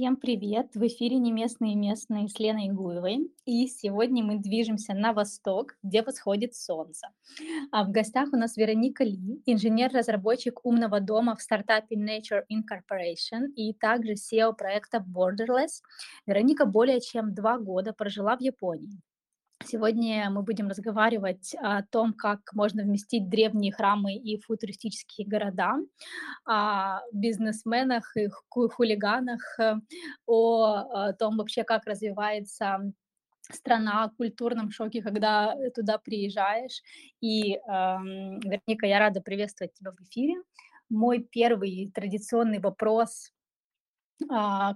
Всем привет! В эфире «Не местные местные» с Леной Гуевой. И сегодня мы движемся на восток, где восходит солнце. А в гостях у нас Вероника Ли, инженер-разработчик умного дома в стартапе Nature Incorporation и также SEO проекта Borderless. Вероника более чем два года прожила в Японии. Сегодня мы будем разговаривать о том, как можно вместить древние храмы и футуристические города, о бизнесменах и хулиганах, э, о том вообще, как развивается страна в культурном шоке, когда туда приезжаешь. И, эм, Верника, я рада приветствовать тебя в эфире. Мой первый традиционный вопрос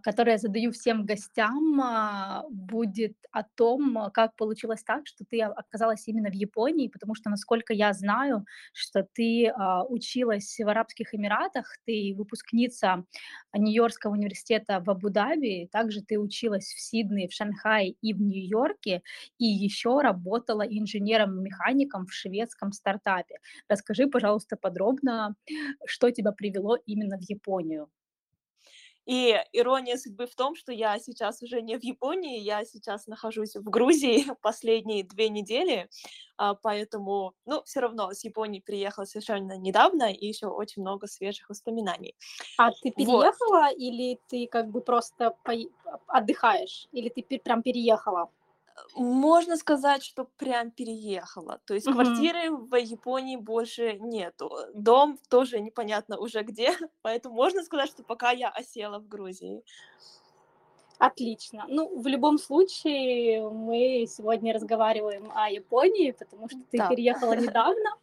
которое я задаю всем гостям, а, будет о том, а, как получилось так, что ты оказалась именно в Японии, потому что, насколько я знаю, что ты училась в Арабских Эмиратах, ты выпускница Нью-Йоркского университета в Абу-Даби, также ты училась в Сиднее, в Шанхае и в Нью-Йорке, и еще работала инженером-механиком в шведском стартапе. Расскажи, пожалуйста, подробно, что тебя привело именно в Японию. И ирония судьбы в том, что я сейчас уже не в Японии, я сейчас нахожусь в Грузии последние две недели, а, поэтому, ну, все равно с Японии приехала совершенно недавно, и еще очень много свежих воспоминаний. А ты переехала вот. или ты как бы просто по... отдыхаешь, или ты прям переехала? Можно сказать, что прям переехала. То есть квартиры в Японии больше нету. Дом тоже непонятно уже где, поэтому можно сказать, что пока я осела в Грузии. Отлично. Ну, в любом случае, мы сегодня разговариваем о Японии, потому что ты Да. переехала недавно.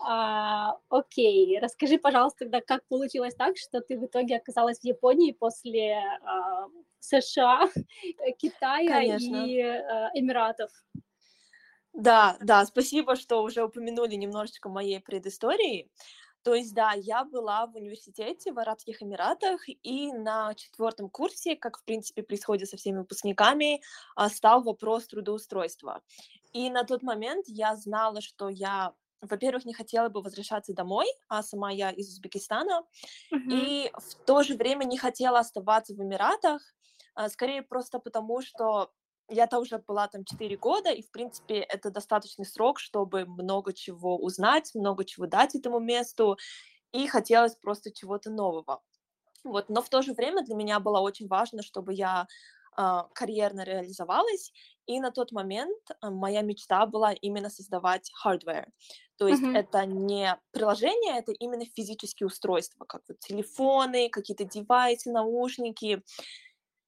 А, окей, расскажи, пожалуйста, тогда, как получилось так, что ты в итоге оказалась в Японии после а, США, Китая Конечно. и а, Эмиратов? Да, да, спасибо, что уже упомянули немножечко моей предыстории. То есть, да, я была в университете в Арабских Эмиратах, и на четвертом курсе, как, в принципе, происходит со всеми выпускниками, а, стал вопрос трудоустройства. И на тот момент я знала, что я во-первых, не хотела бы возвращаться домой, а сама я из Узбекистана, Мгм. и в то же время не хотела оставаться в Эмиратах, а, скорее просто потому, что я-то уже была там 4 года, и, в принципе, это достаточный срок, чтобы много чего узнать, много чего дать этому месту, и хотелось просто чего-то нового. Вот, но в то же время для меня было очень важно, чтобы я э, карьерно реализовалась, и на тот момент э, моя мечта была именно создавать hardware. То есть Мгм. это не приложение, это именно физические устройства, как вот телефоны, какие-то девайсы, наушники.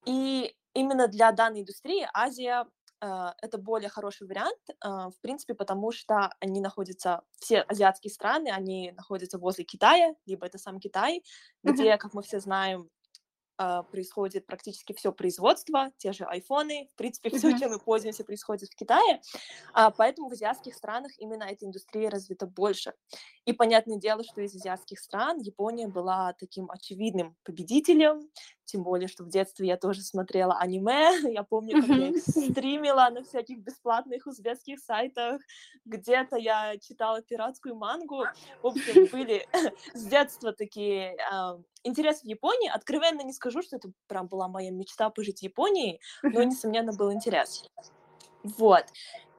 И именно для данной индустрии Азия э, это более хороший вариант, э, в принципе, потому что они находятся, все азиатские страны, они находятся возле Китая, либо это сам Китай, где, как мы все знаем, э, происходит практически все производство, те же айфоны, в принципе, все, чем мы пользуемся, происходит в Китае, А, поэтому в азиатских странах именно эта индустрия развита больше. И понятное дело, что из азиатских стран Япония была таким очевидным победителем, тем более, что в детстве я тоже смотрела аниме, я помню, как я их стримила на всяких бесплатных узбекских сайтах, где-то я читала пиратскую мангу, в общем, были с детства такие а, интерес в Японии. Откровенно не скажу, что это прям была моя мечта пожить в Японии, но, несомненно, был интерес. Вот.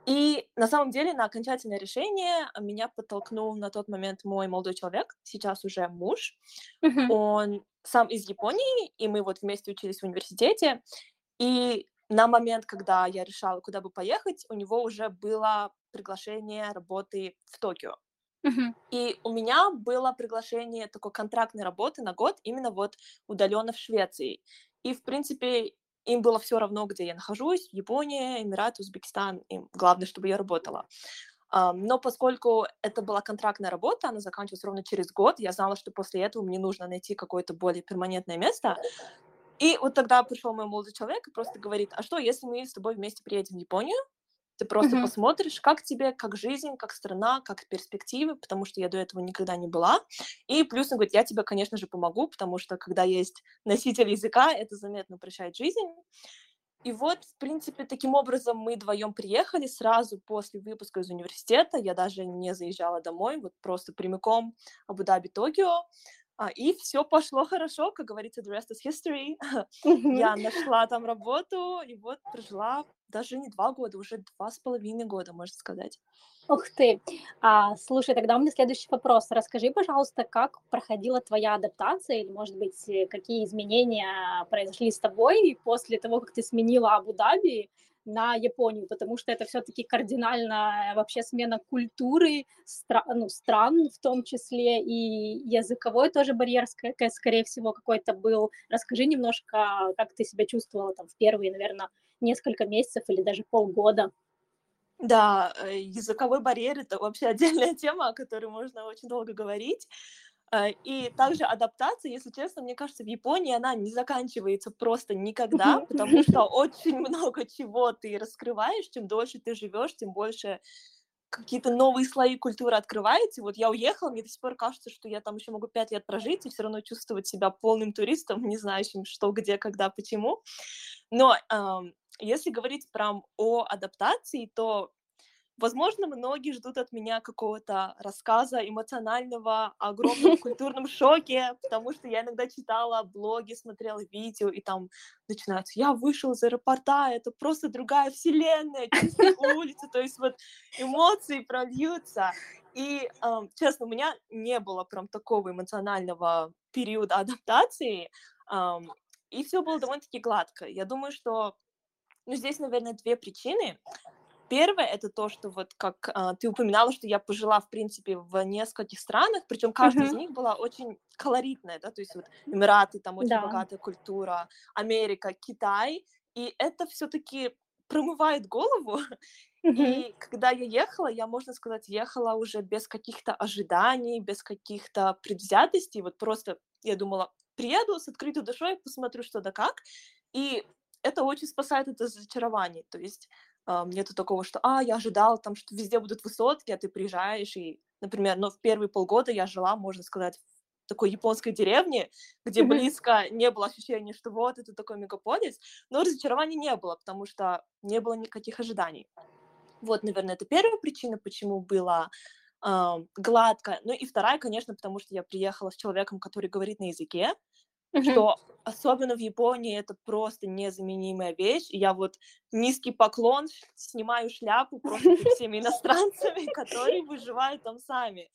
И на самом деле на окончательное решение меня подтолкнул на тот момент мой молодой человек, сейчас уже муж. Мгм. Он сам из Японии, и мы вот вместе учились в университете. И на момент, когда я решала, куда бы поехать, у него уже было приглашение работы в Токио. Мгм. И у меня было приглашение такой контрактной работы на год именно вот удаленно в Швеции. И, в принципе, им было все равно, где я нахожусь, Япония, Эмираты, Узбекистан, им главное, чтобы я работала. Но поскольку это была контрактная работа, она заканчивалась ровно через год, я знала, что после этого мне нужно найти какое-то более перманентное место. И вот тогда пришел мой молодой человек и просто говорит, а что, если мы с тобой вместе приедем в Японию, ты просто Мгм. посмотришь, как тебе, как жизнь, как страна, как перспективы, потому что я до этого никогда не была. И плюс он говорит, я тебе, конечно же, помогу, потому что когда есть носитель языка, это заметно упрощает жизнь. И вот, в принципе, таким образом мы вдвоем приехали сразу после выпуска из университета. Я даже не заезжала домой, вот просто прямиком Абу-Даби, Токио. А, и все пошло хорошо, как говорится, the rest is history. Я нашла там работу, и вот прожила даже не два года, уже два с половиной года, можно сказать. Ух ты! А, слушай, тогда у меня следующий вопрос. Расскажи, пожалуйста, как проходила твоя адаптация, или, может быть, э, какие изменения произошли с тобой после того, как ты сменила Абу-Даби на Японию, потому что это все-таки кардинальная вообще смена культуры, стра- ну, стран в том числе, и языковой тоже барьер, скорее всего, какой-то был. Расскажи немножко, как ты себя чувствовала там в первые, наверное, несколько месяцев или даже полгода. Да, э, языковой барьер — это вообще отдельная тема, о которой можно очень долго говорить. Э, и также адаптация, если честно, мне кажется, в Японии она не заканчивается просто никогда, потому что очень много чего ты раскрываешь, чем дольше ты живешь, тем больше какие-то новые слои культуры открываются. Вот я уехала, мне до сих пор кажется, что я там еще могу пять лет прожить и все равно чувствовать себя полным туристом, не знающим, что, где, когда, почему. Но эм, если говорить прям о адаптации, то Возможно, многие ждут от меня какого-то рассказа эмоционального, о огромном культурном шоке, потому что я иногда читала блоги, смотрела видео, и там начинается «Я вышел из аэропорта, это просто другая вселенная, чистые улицы», то есть вот эмоции прольются. И, э, честно, у меня не было прям такого эмоционального периода адаптации, э, и все было довольно-таки гладко. Я думаю, что ну, здесь, наверное, две причины. Первое это то, что вот как а, ты упоминала, что я пожила, в принципе, в нескольких странах, причем каждая uh-huh. из них была очень колоритная, да, то есть вот Эмираты, там очень да. богатая культура, Америка, Китай, и это все-таки промывает голову. Uh-huh. И когда я ехала, я, можно сказать, ехала уже без каких-то ожиданий, без каких-то предвзятостей, вот просто я думала, приеду с открытой душой, посмотрю, что да как, и это очень спасает от разочарований, то есть Uh, нету такого, что, а, я ожидал там, что везде будут высотки, а ты приезжаешь и, например, ну, в первые полгода я жила, можно сказать, в такой японской деревне, где близко не было ощущения, что вот это такой мегаполис, но разочарований не было, потому что не было никаких ожиданий. Вот, наверное, это первая причина, почему было э, гладко. Ну и вторая, конечно, потому что я приехала с человеком, который говорит на языке, mm-hmm. что особенно в Японии это просто незаменимая вещь. я вот низкий поклон, снимаю шляпу просто перед всеми иностранцами, которые выживают там сами.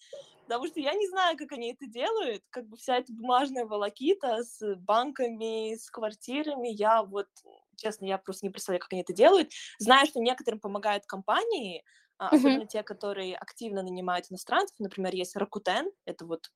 Потому что я не знаю, как они это делают, как бы вся эта бумажная волокита с банками, с квартирами, я вот, честно, я просто не представляю, как они это делают. Знаю, что некоторым помогают компании, uh-huh. особенно те, которые активно нанимают иностранцев. Например, есть Rakuten, это вот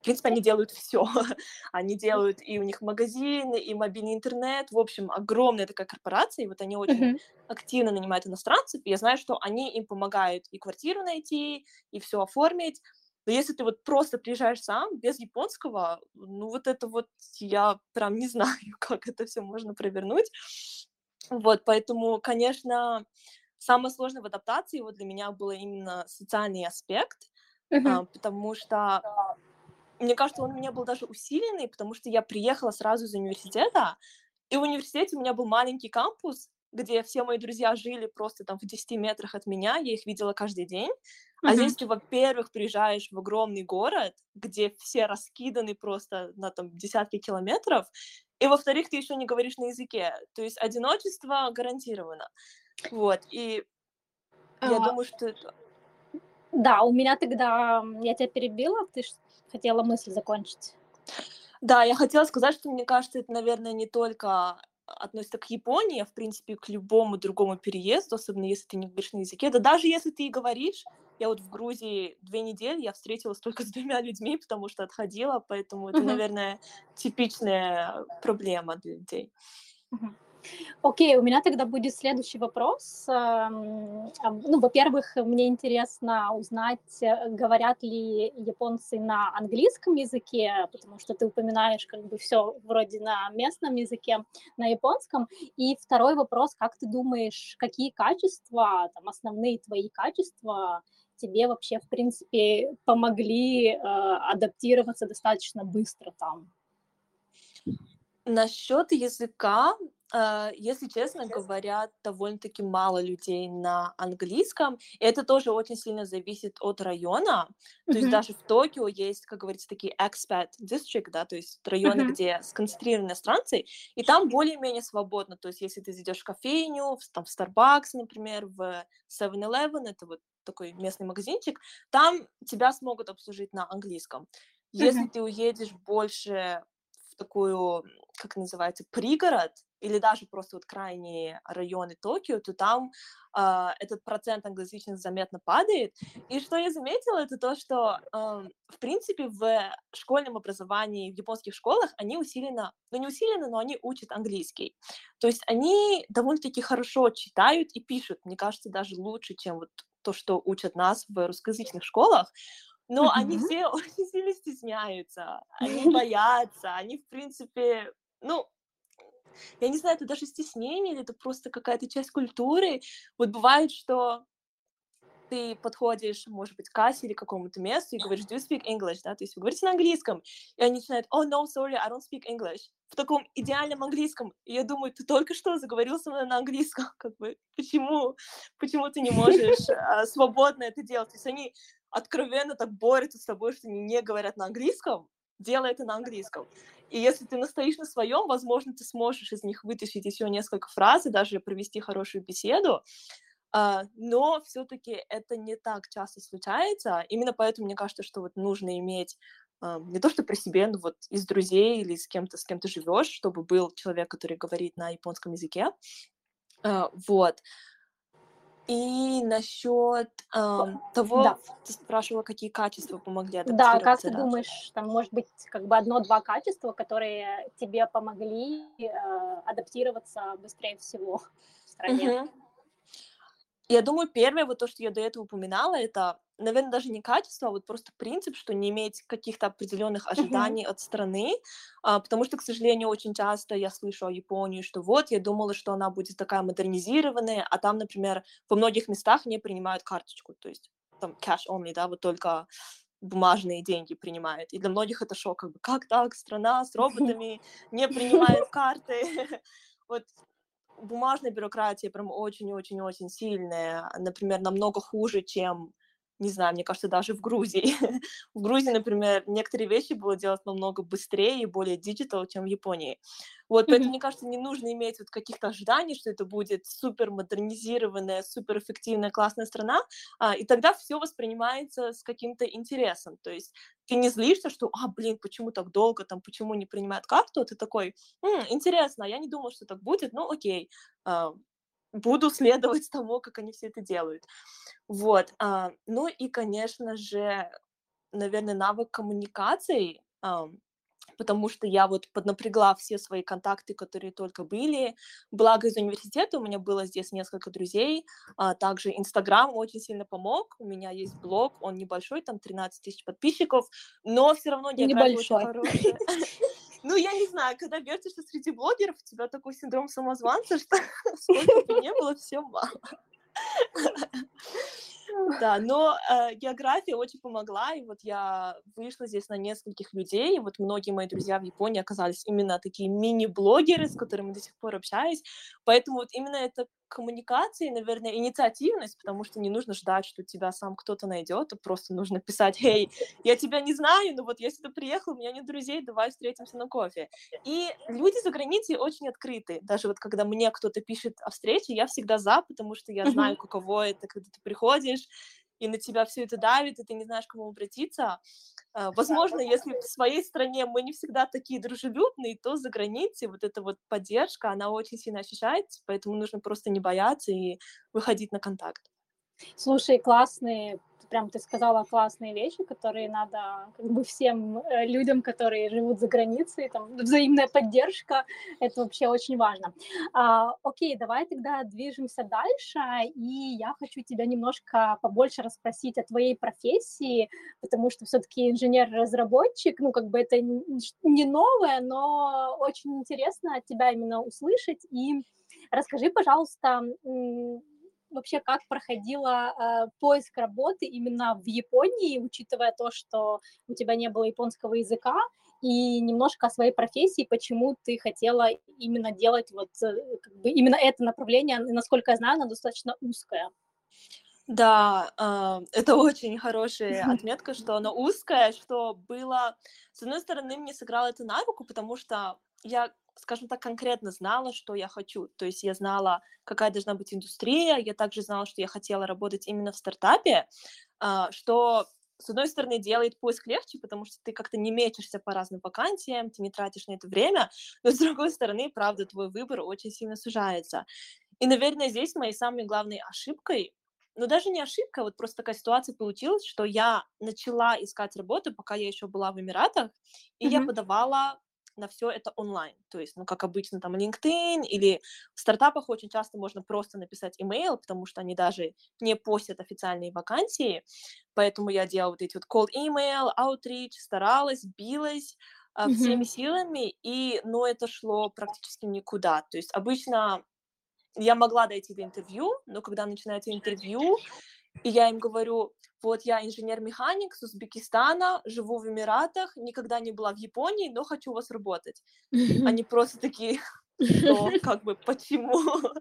в принципе, они делают все. они делают и у них магазины, и мобильный интернет. В общем, огромная такая корпорация, и вот они очень uh-huh. активно нанимают иностранцев. И я знаю, что они им помогают и квартиру найти, и все оформить. Но если ты вот просто приезжаешь сам, без японского, ну вот это вот я прям не знаю, как это все можно провернуть. Вот, поэтому, конечно, самое сложное в адаптации вот для меня было именно социальный аспект, uh-huh. потому что мне кажется, он у меня был даже усиленный, потому что я приехала сразу из университета, и в университете у меня был маленький кампус, где все мои друзья жили просто там в 10 метрах от меня, я их видела каждый день. Uh-huh. А здесь ты, во-первых, приезжаешь в огромный город, где все раскиданы просто на там десятки километров, и, во-вторых, ты еще не говоришь на языке. То есть одиночество гарантировано. Вот, и я а. думаю, что. Да, у меня тогда, я тебя перебила, ты хотела мысль закончить. Да, я хотела сказать, что мне кажется, это, наверное, не только относится к Японии, а в принципе к любому другому переезду, особенно если ты не говоришь на языке. Да даже если ты и говоришь, я вот в Грузии две недели, я встретилась только с двумя людьми, потому что отходила, поэтому это, наверное, типичная проблема для людей. Окей, у меня тогда будет следующий вопрос. Ну, во-первых, мне интересно узнать, э, говорят ли японцы на английском языке, потому что ты упоминаешь как бы все вроде на местном языке, на японском. И второй вопрос, как ты думаешь, какие качества, там, основные твои качества тебе вообще, в принципе, помогли э, адаптироваться достаточно быстро там? Насчет языка, э, если честно, говорят довольно-таки мало людей на английском. И это тоже очень сильно зависит от района. То есть даже в Токио есть, как говорится, такие expat district, да, то есть районы, где сконцентрированы иностранцы, и там более-менее свободно. То есть если ты зайдешь в кофейню, в, там, в Starbucks, например, в 7-Eleven, это вот такой местный магазинчик, там тебя смогут обслужить на английском. Если ты уедешь больше такую, как называется, пригород, или даже просто вот крайние районы Токио, то там а, этот процент англоязычных заметно падает. И что я заметила, это то, что, ам, в принципе, в школьном образовании, в японских школах они усиленно, ну не усиленно, но они учат английский. То есть они довольно-таки хорошо читают и пишут, мне кажется, даже лучше, чем вот то, что учат нас в русскоязычных школах. Но они Мгм. все очень сильно стесняются, они боятся, они, в принципе, ну, я не знаю, это даже стеснение или это просто какая-то часть культуры. Вот бывает, что ты подходишь, может быть, к кассе или к какому-то месту и говоришь, do you speak English, да, то есть вы говорите на английском, и они начинают, oh, no, sorry, I don't speak English, в таком идеальном английском, и я думаю, ты только что заговорил со мной на английском, как бы, почему, почему ты не можешь а, свободно это делать, то есть они откровенно так борются с тобой, что они не говорят на английском, делай это на английском. И если ты настоишь на своем, возможно, ты сможешь из них вытащить еще несколько фраз и даже провести хорошую беседу. А, но все-таки это не так часто случается. Именно поэтому мне кажется, что вот нужно иметь а, не то что при себе, но вот из друзей или с кем-то, с кем ты живешь, чтобы был человек, который говорит на японском языке. А, вот. И насчет ам, того, Да. ты спрашивала, какие качества помогли Да, как адаптироваться, ты да? думаешь, там может быть как бы одно-два качества, которые тебе помогли э, адаптироваться быстрее всего в стране? Мгм. Я думаю, первое, вот то, что я до этого упоминала, это, наверное, даже не качество, а вот просто принцип, что не иметь каких-то определенных ожиданий от страны, а, потому что, к сожалению, очень часто я слышу о Японии, что вот, я думала, что она будет такая модернизированная, а там, например, во многих местах не принимают карточку, то есть там cash only, да, вот только бумажные деньги принимают. И для многих это шок, как бы, как так, страна с роботами не принимает карты. Вот бумажная бюрократия прям очень-очень-очень сильная, например, намного хуже, чем, не знаю, мне кажется, даже в Грузии. В Грузии, например, некоторые вещи было делать намного быстрее и более digital, чем в Японии. Вот, поэтому, Мгм. мне кажется, не нужно иметь вот каких-то ожиданий, что это будет супер модернизированная, супер эффективная, классная страна, а, и тогда все воспринимается с каким-то интересом. То есть ты не злишься, что, а, блин, почему так долго, там, почему не принимают карту, а ты такой, «М, интересно, я не думал, что так будет, ну окей, а, буду следовать тому, как они все это делают. Вот, а, ну и, конечно же, наверное, навык коммуникации, ам, потому что я вот поднапрягла все свои контакты, которые только были. Благо из университета у меня было здесь несколько друзей, а также Инстаграм очень сильно помог. У меня есть блог, он небольшой, там 13 тысяч подписчиков, но все равно география очень Небольшой. хорошая. Ну, я не знаю, когда вертишься среди блогеров, у тебя такой синдром самозванца, что сколько бы ни было, все мало. Да, но э, география очень помогла, и вот я вышла здесь на нескольких людей, и вот многие мои друзья в Японии оказались именно такие мини-блогеры, с которыми до сих пор общаюсь, поэтому вот именно эта коммуникация, наверное, инициативность, потому что не нужно ждать, что тебя сам кто-то найдет, а просто нужно писать, «Эй, я тебя не знаю, но вот я сюда приехал, у меня нет друзей, давай встретимся на кофе». И люди за границей очень открыты. Даже вот когда мне кто-то пишет о встрече, я всегда за, потому что я знаю, каково это, когда ты приходишь, и на тебя все это давит, и ты не знаешь, к кому обратиться. А, Возможно, если в своей стране мы не всегда такие дружелюбные, то за границей вот эта вот поддержка, она очень сильно ощущается, поэтому нужно просто не бояться и выходить на контакт. Слушай, классные, прям ты сказала классные вещи, которые надо как бы всем э, людям, которые живут за границей, там взаимная поддержка, это вообще очень важно. А, окей, давай тогда движемся дальше, и я хочу тебя немножко побольше расспросить о твоей профессии, потому что все-таки инженер-разработчик, ну как бы это не новое, но очень интересно от тебя именно услышать. И расскажи, пожалуйста, вообще, как проходила э, поиск работы именно в Японии, учитывая то, что у тебя не было японского языка, и немножко о своей профессии, почему ты хотела именно делать вот э, как бы именно это направление, насколько я знаю, оно достаточно узкое. Да, э, это очень хорошая отметка, что оно узкое, что было... С одной стороны, мне сыграло это на руку, потому что я, скажем так, конкретно знала, что я хочу. То есть я знала, какая должна быть индустрия, я также знала, что я хотела работать именно в стартапе, э, что с одной стороны, делает поиск легче, потому что ты как-то не мечешься по разным вакансиям, ты не тратишь на это время, но с другой стороны, правда, твой выбор очень сильно сужается. И, наверное, здесь моей самой главной ошибкой, ну даже не ошибка, вот просто такая ситуация получилась, что я начала искать работу, пока я еще была в Эмиратах, и mm-hmm. я подавала на все это онлайн. То есть, ну, как обычно, там, LinkedIn или в стартапах очень часто можно просто написать email, потому что они даже не постят официальные вакансии. Поэтому я делала вот эти вот cold email, outreach, старалась, билась mm-hmm. всеми силами, и, но это шло практически никуда. То есть обычно я могла дойти до интервью, но когда начинается интервью, и я им говорю, вот я инженер-механик с Узбекистана, живу в Эмиратах, никогда не была в Японии, но хочу у вас работать. Они просто такие, что, как бы, почему?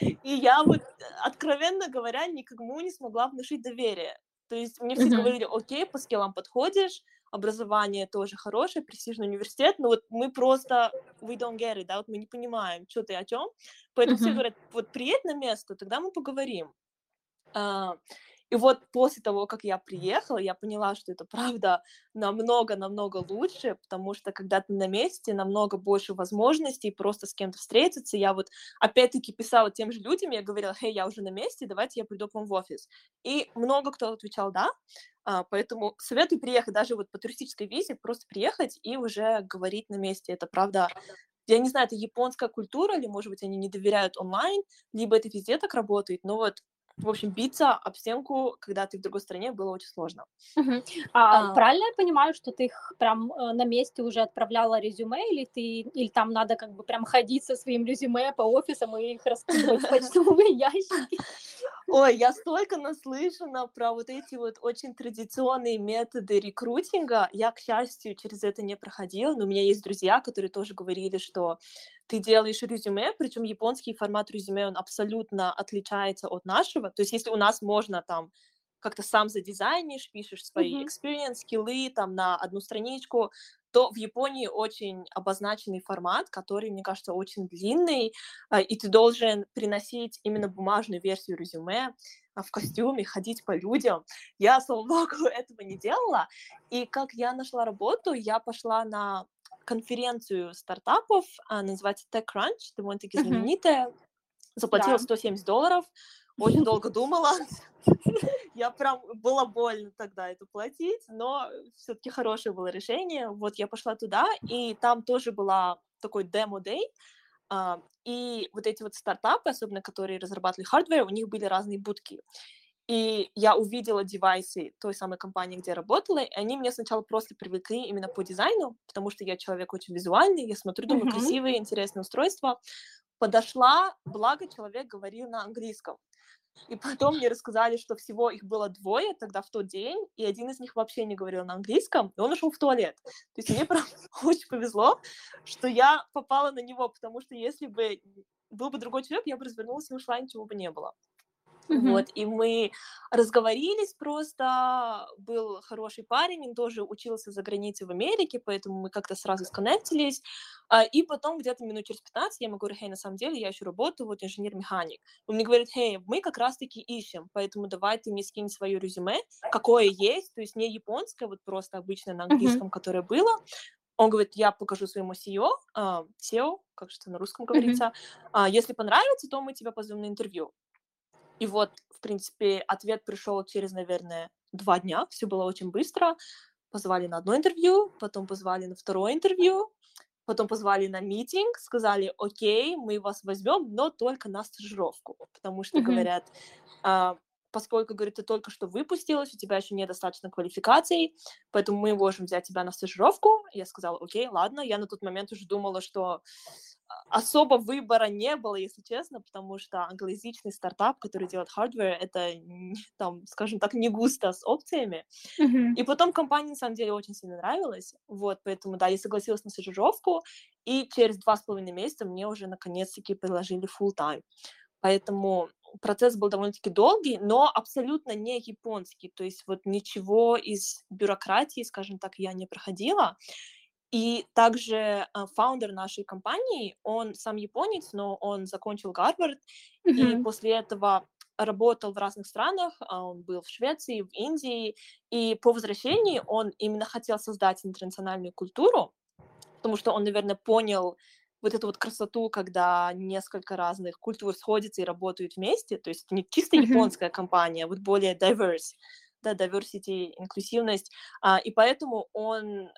И я вот, откровенно говоря, никому не смогла внушить доверие. То есть мне все говорили, окей, по скиллам подходишь, образование тоже хорошее, престижный университет, но вот мы просто, we don't get it, да, вот мы не понимаем, что ты о чем. Поэтому все говорят, вот приедь на место, тогда мы поговорим. И вот после того, как я приехала, я поняла, что это правда намного-намного лучше, потому что когда ты на месте, намного больше возможностей просто с кем-то встретиться. Я вот опять-таки писала тем же людям, я говорила, хей, я уже на месте, давайте я приду к вам в офис. И много кто отвечал да, а, поэтому советую приехать даже вот по туристической визе, просто приехать и уже говорить на месте. Это правда я не знаю, это японская культура, или, может быть, они не доверяют онлайн, либо это везде так работает, но вот в общем, биться об стенку, когда ты в другой стране, было очень сложно. Uh-huh. А, а, правильно я понимаю, что ты их прям э, на месте уже отправляла резюме, или ты, или там надо как бы прям ходить со своим резюме по офисам и их раскидывать в почтовые ящики? Ой, я столько наслышана про вот эти вот очень традиционные методы рекрутинга. Я, к счастью, через это не проходила, но у меня есть друзья, которые тоже говорили, что ты делаешь резюме, причем японский формат резюме, он абсолютно отличается от нашего. То есть если у нас можно там как-то сам задизайнишь, пишешь свои mm-hmm. experience, скиллы там на одну страничку, то в Японии очень обозначенный формат, который, мне кажется, очень длинный, а, и ты должен приносить именно бумажную версию резюме а, в костюме, ходить по людям. Я, слава богу, этого не делала. И как я нашла работу, я пошла на конференцию стартапов, а, называется TechCrunch, довольно-таки знаменитая. Заплатила да. 170 долларов, очень долго думала. Я прям, было больно тогда это платить, но все-таки хорошее было решение. Вот я пошла туда, и там тоже была такой демо-дей, и вот эти вот стартапы, особенно которые разрабатывали hardware, у них были разные будки. И я увидела девайсы той самой компании, где я работала, и они меня сначала просто привлекли именно по дизайну, потому что я человек очень визуальный, я смотрю, думаю, mm-hmm. красивые, интересные устройства. Подошла, благо человек говорил на английском. И потом мне рассказали, что всего их было двое тогда в тот день, и один из них вообще не говорил на английском, и он ушел в туалет. То есть мне прям очень повезло, что я попала на него, потому что если бы был бы другой человек, я бы развернулась и ушла, ничего бы не было. Mm-hmm. Вот, и мы разговорились просто, был хороший парень, он тоже учился за границей в Америке, поэтому мы как-то сразу сконнектились, а, и потом где-то минут через 15 я ему говорю, хей, на самом деле я еще работаю, вот инженер-механик. Он мне говорит, хей, мы как раз-таки ищем, поэтому давай ты мне скинь свое резюме, какое есть, то есть не японское, вот просто обычное на английском, mm-hmm. которое было, он говорит, я покажу своему CEO, uh, SEO, как что на русском говорится, mm-hmm. uh, если понравится, то мы тебя позовем на интервью. И вот, в принципе, ответ пришел через, наверное, два дня. Все было очень быстро. Позвали на одно интервью, потом позвали на второе интервью, потом позвали на митинг, сказали, окей, мы вас возьмем, но только на стажировку, потому что mm-hmm. говорят, а, поскольку, говорит, ты только что выпустилась, у тебя еще недостаточно квалификаций, поэтому мы можем взять тебя на стажировку. Я сказала, окей, ладно. Я на тот момент уже думала, что особо выбора не было, если честно, потому что англоязычный стартап, который делает hardware, это, там, скажем так, не густо с опциями. Mm-hmm. И потом компания, на самом деле, очень сильно нравилась, вот, поэтому, да, я согласилась на стажировку, и через два с половиной месяца мне уже, наконец-таки, предложили full time. Поэтому процесс был довольно-таки долгий, но абсолютно не японский, то есть вот ничего из бюрократии, скажем так, я не проходила. И также а, фаундер нашей компании, он сам японец, но он закончил Гарвард, mm-hmm. и после этого работал в разных странах, а, он был в Швеции, в Индии, и по возвращении он именно хотел создать интернациональную культуру, потому что он, наверное, понял вот эту вот красоту, когда несколько разных культур сходятся и работают вместе, то есть не чисто японская mm-hmm. компания, а вот более diverse, да, diversity, инклюзивность, а, и поэтому он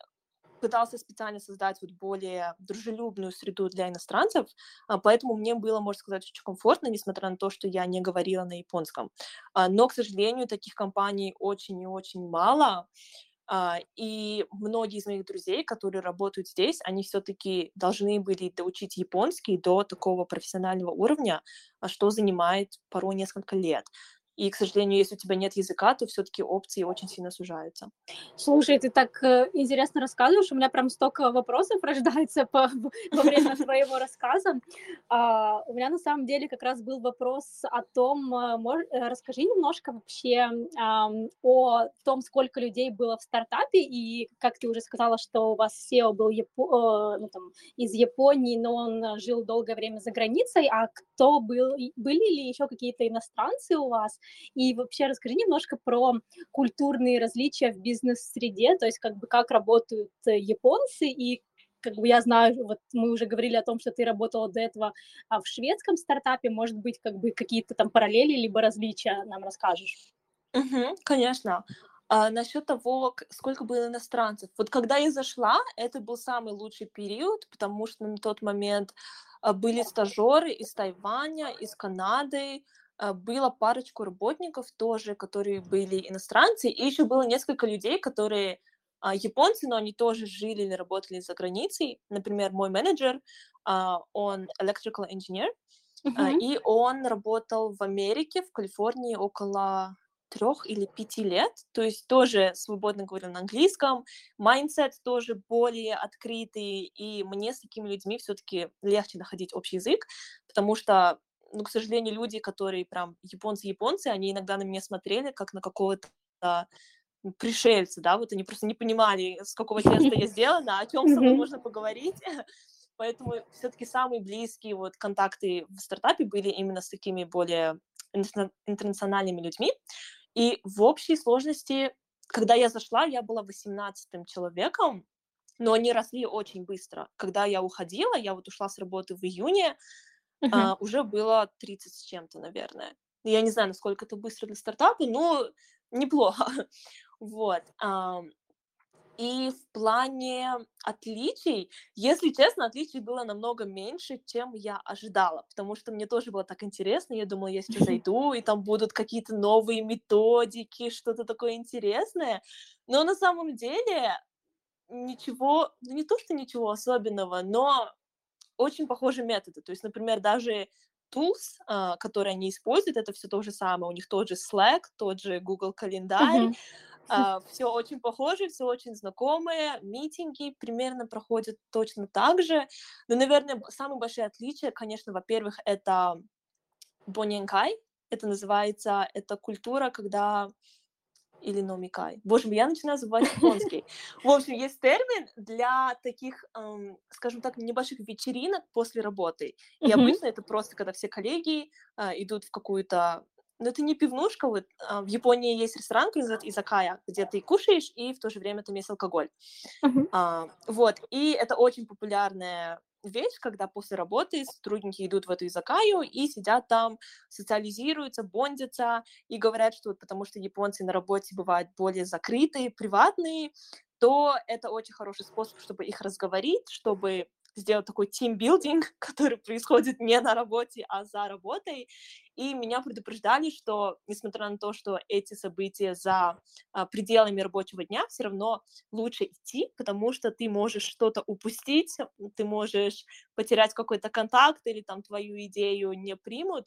пытался специально создать вот более дружелюбную среду для иностранцев, а, поэтому мне было, можно сказать, очень комфортно, несмотря на то, что я не говорила на японском. А, но, к сожалению, таких компаний очень и очень мало, а, и многие из моих друзей, которые работают здесь, они все-таки должны были доучить японский до такого профессионального уровня, что занимает порой несколько лет. И, к сожалению, если у тебя нет языка, то все-таки опции очень сильно сужаются. Слушай, ты так э, интересно рассказываешь, у меня прям столько вопросов рождается по, во время твоего рассказа. А, у меня на самом деле как раз был вопрос о том, э, э, расскажи немножко вообще о том, сколько людей было в стартапе, и как ты уже сказала, что у вас SEO был ну, из Японии, но он жил долгое время за границей, а кто был, были ли еще какие-то иностранцы у вас? И вообще расскажи немножко про культурные различия в бизнес-среде, то есть как бы как работают э, японцы и как бы я знаю, вот мы уже говорили о том, что ты работала до этого а в шведском стартапе, может быть, как бы какие-то там параллели либо различия нам расскажешь? Угу, конечно. А, насчет того, сколько было иностранцев. Вот когда я зашла, это был самый лучший период, потому что на тот момент а, были стажеры из Тайваня, из Канады, было парочку работников тоже, которые были иностранцы, и еще было несколько людей, которые а, японцы, но они тоже жили или работали за границей. Например, мой менеджер, а, он electrical engineer, uh-huh. и он работал в Америке, в Калифорнии около трех или пяти лет, то есть тоже свободно говорил на английском, mindset тоже более открытый, и мне с такими людьми все-таки легче находить общий язык, потому что ну, к сожалению, люди, которые прям японцы-японцы, они иногда на меня смотрели как на какого-то пришельца, да, вот они просто не понимали, с какого теста я сделана, о чем со мной можно поговорить. Поэтому все-таки самые близкие вот контакты в стартапе были именно с такими более интернациональными людьми. И в общей сложности, когда я зашла, я была 18-м человеком, но они росли очень быстро. Когда я уходила, я вот ушла с работы в июне. А, уже было 30 с чем-то, наверное. Я не знаю, насколько это быстро для стартапа, но неплохо. вот. И в плане отличий, если честно, отличий было намного меньше, чем я ожидала, потому что мне тоже было так интересно, я думала, я сейчас зайду, и там будут какие-то новые методики, что-то такое интересное, но на самом деле ничего, ну не то, что ничего особенного, но очень похожи методы. То есть, например, даже tools, uh, которые они используют, это все то же самое. У них тот же Slack, тот же Google календарь. Uh-huh. Uh, все очень похоже, все очень знакомые. Митинги примерно проходят точно так же. Но, наверное, самое большое отличие, конечно, во-первых, это Боньянкай. Это называется, это культура, когда или номикай. Боже мой, я начинаю забывать японский. В общем, есть термин для таких, эм, скажем так, небольших вечеринок после работы. И обычно это просто, когда все коллеги э, идут в какую-то но ну, это не пивнушка, вот а, в Японии есть ресторан, который называется Изакая, где ты кушаешь, и в то же время там есть алкоголь. Uh-huh. А, вот, и это очень популярная вещь, когда после работы сотрудники идут в эту изакаю и сидят там, социализируются, бондятся и говорят, что потому что японцы на работе бывают более закрытые, приватные, то это очень хороший способ, чтобы их разговорить, чтобы сделать такой тимбилдинг, который происходит не на работе, а за работой. И меня предупреждали, что, несмотря на то, что эти события за а, пределами рабочего дня, все равно лучше идти, потому что ты можешь что-то упустить, ты можешь потерять какой-то контакт или там твою идею не примут.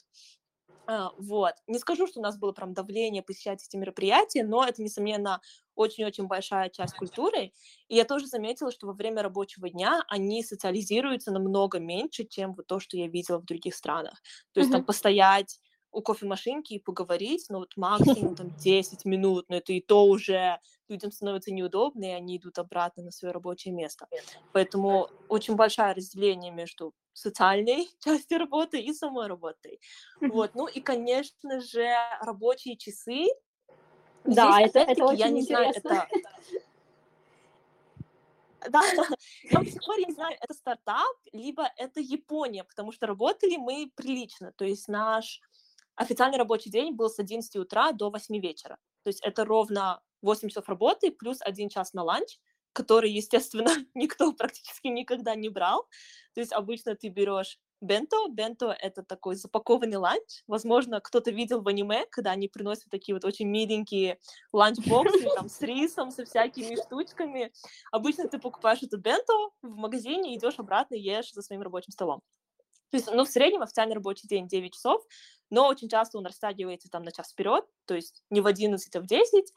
А, вот. Не скажу, что у нас было прям давление посещать эти мероприятия, но это, несомненно, очень-очень большая часть культуры. И я тоже заметила, что во время рабочего дня они социализируются намного меньше, чем вот то, что я видела в других странах. То есть mm-hmm. там постоять у кофемашинки и поговорить, ну вот максимум там 10 минут, но это и то уже людям становится неудобно, и они идут обратно на свое рабочее место. Поэтому очень большое разделение между социальной частью работы и самой работой. Вот, ну и, конечно же, рабочие часы. Да, Здесь, это, это очень я не интересно. знаю, это... Да, я до сих пор не знаю, это стартап, либо это Япония, потому что работали мы прилично, то есть наш официальный рабочий день был с 11 утра до 8 вечера. То есть это ровно 8 часов работы плюс 1 час на ланч, который, естественно, никто практически никогда не брал. То есть обычно ты берешь бенто. Бенто — это такой запакованный ланч. Возможно, кто-то видел в аниме, когда они приносят такие вот очень миленькие ланчбоксы там, с рисом, со всякими штучками. Обычно ты покупаешь это бенто в магазине, идешь обратно, ешь за своим рабочим столом. То есть, ну, в среднем официальный рабочий день 9 часов, но очень часто он растягивается там на час вперед, то есть не в 11, а в 10.